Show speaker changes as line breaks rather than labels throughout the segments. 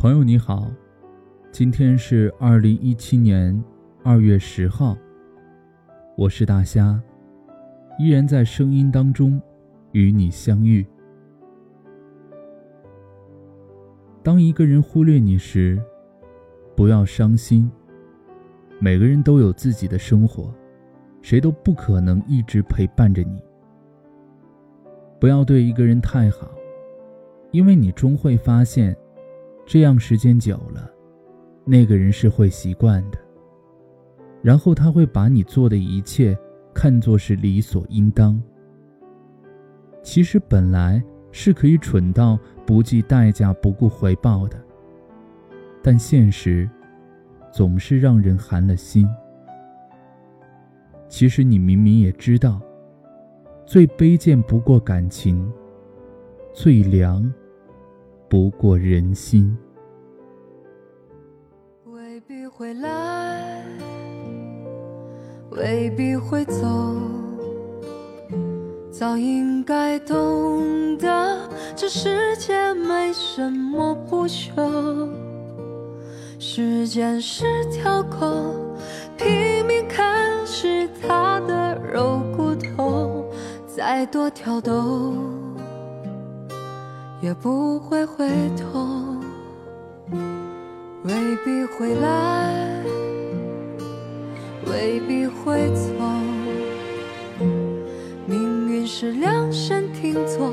朋友你好，今天是二零一七年二月十号，我是大虾，依然在声音当中与你相遇。当一个人忽略你时，不要伤心。每个人都有自己的生活，谁都不可能一直陪伴着你。不要对一个人太好，因为你终会发现。这样时间久了，那个人是会习惯的。然后他会把你做的一切看作是理所应当。其实本来是可以蠢到不计代价、不顾回报的，但现实总是让人寒了心。其实你明明也知道，最卑贱不过感情，最凉。不过人心，
未必会来，未必会走，早应该懂得，这世界没什么不朽。时间是条狗，拼命啃食它的肉骨头，再多挑逗。也不会回头，未必会来，未必会走。命运是量身定做，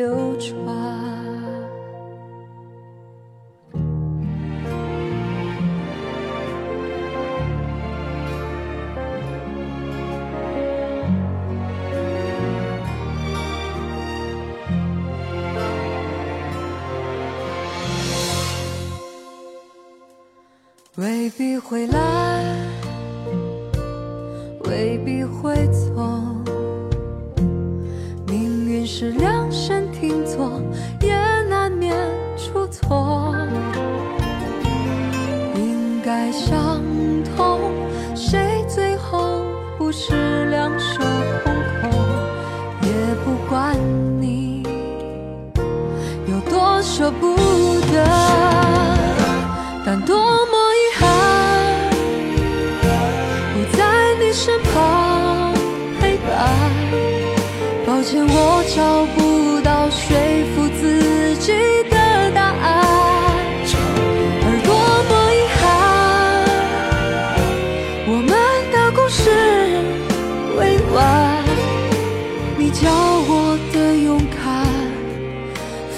流传，未必会来，未必会走。命运是量身拼错，也难免出错。应该相同，谁最后不是两手空空？也不管你有多舍不得，但多么遗憾，不在你身旁陪伴。抱歉，我找不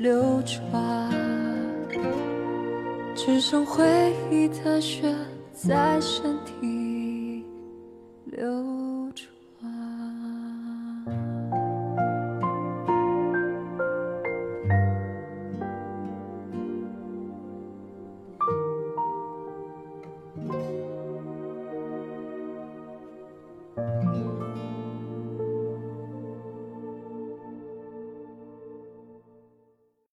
流转，只剩回忆的血在身体。